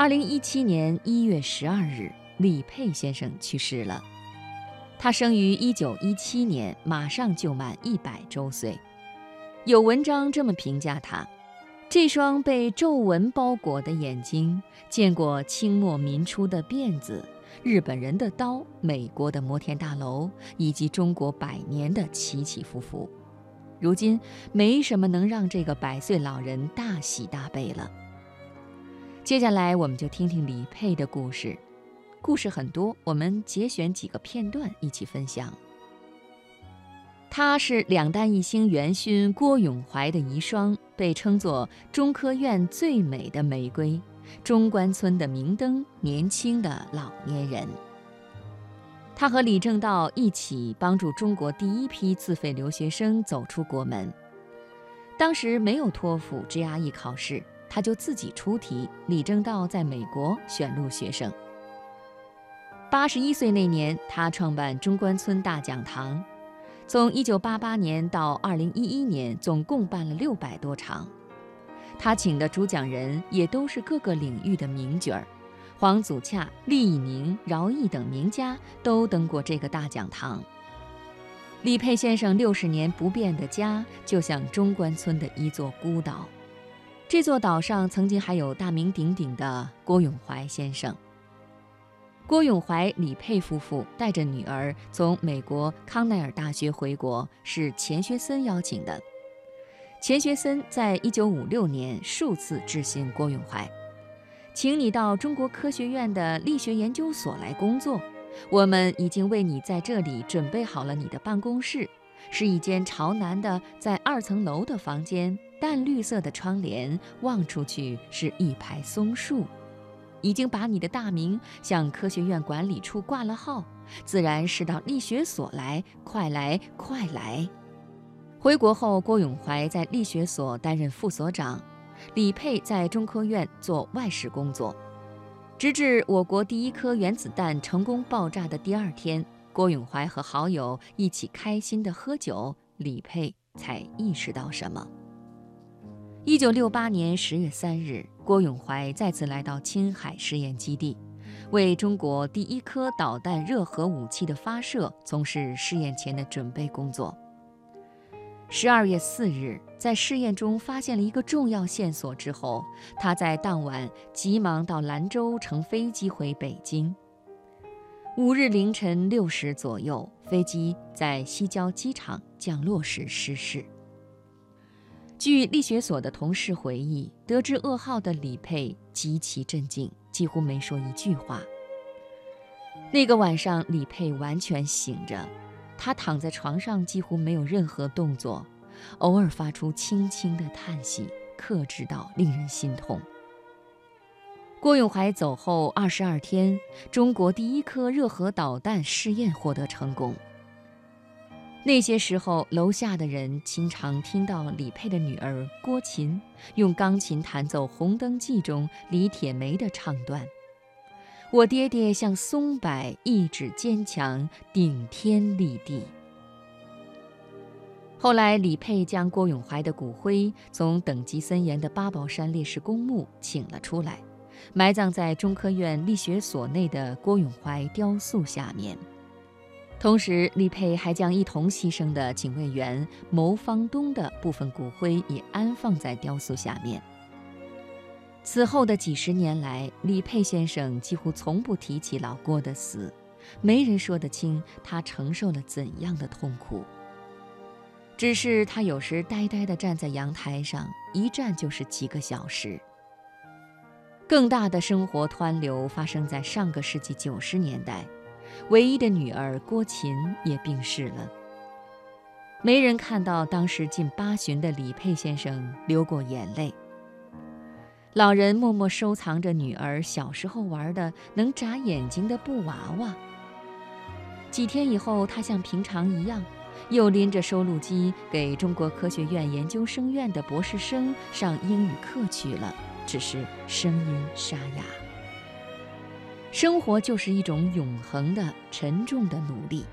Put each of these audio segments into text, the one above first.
二零一七年一月十二日，李佩先生去世了。他生于一九一七年，马上就满一百周岁。有文章这么评价他：这双被皱纹包裹的眼睛，见过清末民初的辫子、日本人的刀、美国的摩天大楼，以及中国百年的起起伏伏。如今没什么能让这个百岁老人大喜大悲了。接下来我们就听听李佩的故事，故事很多，我们节选几个片段一起分享。她是两弹一星元勋郭永怀的遗孀，被称作中科院最美的玫瑰，中关村的明灯，年轻的老年人。她和李政道一起帮助中国第一批自费留学生走出国门。当时没有托福、GRE 考试，他就自己出题。李政道在美国选录学生。八十一岁那年，他创办中关村大讲堂。从1988年到2011年，总共办了六百多场。他请的主讲人也都是各个领域的名角儿，黄祖洽、厉以宁、饶毅等名家都登过这个大讲堂。李佩先生六十年不变的家，就像中关村的一座孤岛。这座岛上曾经还有大名鼎鼎的郭永怀先生。郭永怀、李佩夫妇带着女儿从美国康奈尔大学回国，是钱学森邀请的。钱学森在一九五六年数次致信郭永怀，请你到中国科学院的力学研究所来工作。我们已经为你在这里准备好了你的办公室，是一间朝南的在二层楼的房间，淡绿色的窗帘，望出去是一排松树。已经把你的大名向科学院管理处挂了号，自然是到力学所来，快来快来！回国后，郭永怀在力学所担任副所长，李佩在中科院做外事工作，直至我国第一颗原子弹成功爆炸的第二天，郭永怀和好友一起开心地喝酒，李佩才意识到什么。一九六八年十月三日。郭永怀再次来到青海试验基地，为中国第一颗导弹热核武器的发射从事试验前的准备工作。十二月四日，在试验中发现了一个重要线索之后，他在当晚急忙到兰州乘飞机回北京。五日凌晨六时左右，飞机在西郊机场降落时失事。据力学所的同事回忆，得知噩耗的李佩极其震惊，几乎没说一句话。那个晚上，李佩完全醒着，他躺在床上，几乎没有任何动作，偶尔发出轻轻的叹息，克制到令人心痛。郭永怀走后二十二天，中国第一颗热核导弹试验获得成功。那些时候，楼下的人经常听到李佩的女儿郭琴用钢琴弹奏《红灯记》中李铁梅的唱段：“我爹爹像松柏，意志坚强，顶天立地。”后来，李佩将郭永怀的骨灰从等级森严的八宝山烈士公墓请了出来，埋葬在中科院力学所内的郭永怀雕塑下面。同时，李佩还将一同牺牲的警卫员牟方东的部分骨灰也安放在雕塑下面。此后的几十年来，李佩先生几乎从不提起老郭的死，没人说得清他承受了怎样的痛苦。只是他有时呆呆地站在阳台上，一站就是几个小时。更大的生活湍流发生在上个世纪九十年代。唯一的女儿郭琴也病逝了。没人看到当时近八旬的李佩先生流过眼泪。老人默默收藏着女儿小时候玩的能眨眼睛的布娃娃。几天以后，他像平常一样，又拎着收录机给中国科学院研究生院的博士生上英语课去了，只是声音沙哑。生活就是一种永恒的、沉重的努力。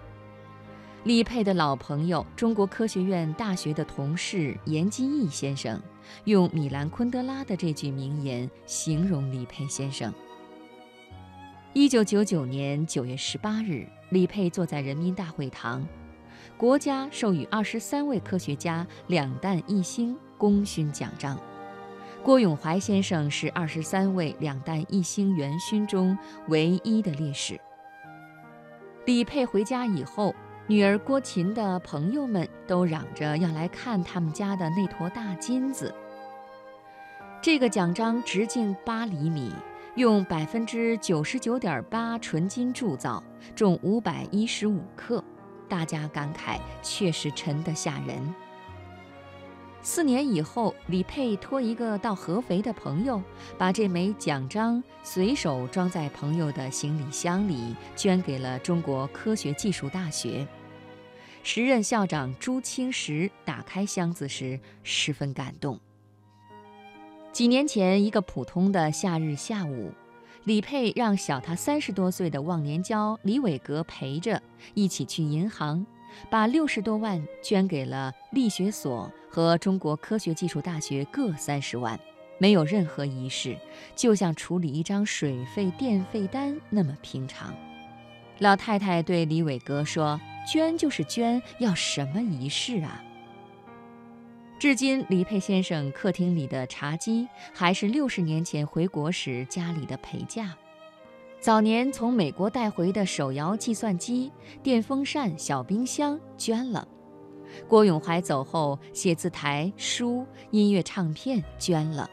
李佩的老朋友、中国科学院大学的同事严基义先生，用米兰昆德拉的这句名言形容李佩先生。一九九九年九月十八日，李佩坐在人民大会堂，国家授予二十三位科学家两弹一星功勋奖章。郭永怀先生是二十三位两弹一星元勋中唯一的烈士。李佩回家以后，女儿郭琴的朋友们都嚷着要来看他们家的那坨大金子。这个奖章直径八厘米。用百分之九十九点八纯金铸造，重五百一十五克，大家感慨确实沉得吓人。四年以后，李佩托一个到合肥的朋友，把这枚奖章随手装在朋友的行李箱里，捐给了中国科学技术大学。时任校长朱清时打开箱子时，十分感动。几年前，一个普通的夏日下午，李佩让小他三十多岁的忘年交李伟格陪着一起去银行，把六十多万捐给了力学所和中国科学技术大学各三十万，没有任何仪式，就像处理一张水费电费单那么平常。老太太对李伟格说：“捐就是捐，要什么仪式啊？”至今，李佩先生客厅里的茶几还是六十年前回国时家里的陪嫁。早年从美国带回的手摇计算机、电风扇、小冰箱捐了。郭永怀走后，写字台、书、音乐唱片捐了。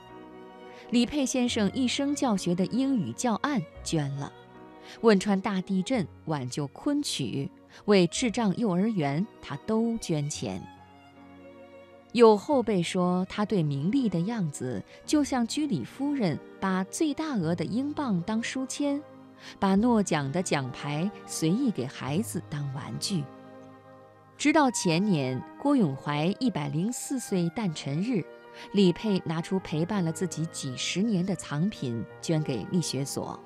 李佩先生一生教学的英语教案捐了。汶川大地震挽救昆曲，为智障幼儿园，他都捐钱。有后辈说，他对名利的样子就像居里夫人把最大额的英镑当书签，把诺奖的奖牌随意给孩子当玩具。直到前年郭永怀一百零四岁诞辰日，李佩拿出陪伴了自己几十年的藏品捐给力学所。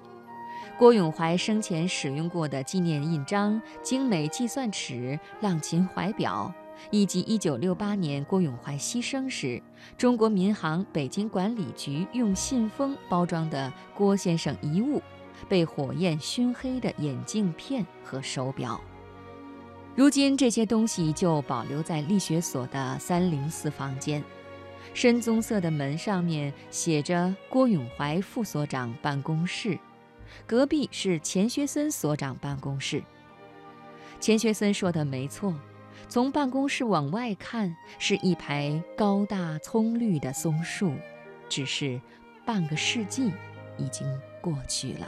郭永怀生前使用过的纪念印章、精美计算尺、浪琴怀表。以及1968年郭永怀牺牲时，中国民航北京管理局用信封包装的郭先生遗物，被火焰熏黑的眼镜片和手表。如今这些东西就保留在力学所的304房间，深棕色的门上面写着“郭永怀副所长办公室”，隔壁是钱学森所长办公室。钱学森说的没错。从办公室往外看，是一排高大葱绿的松树，只是半个世纪已经过去了。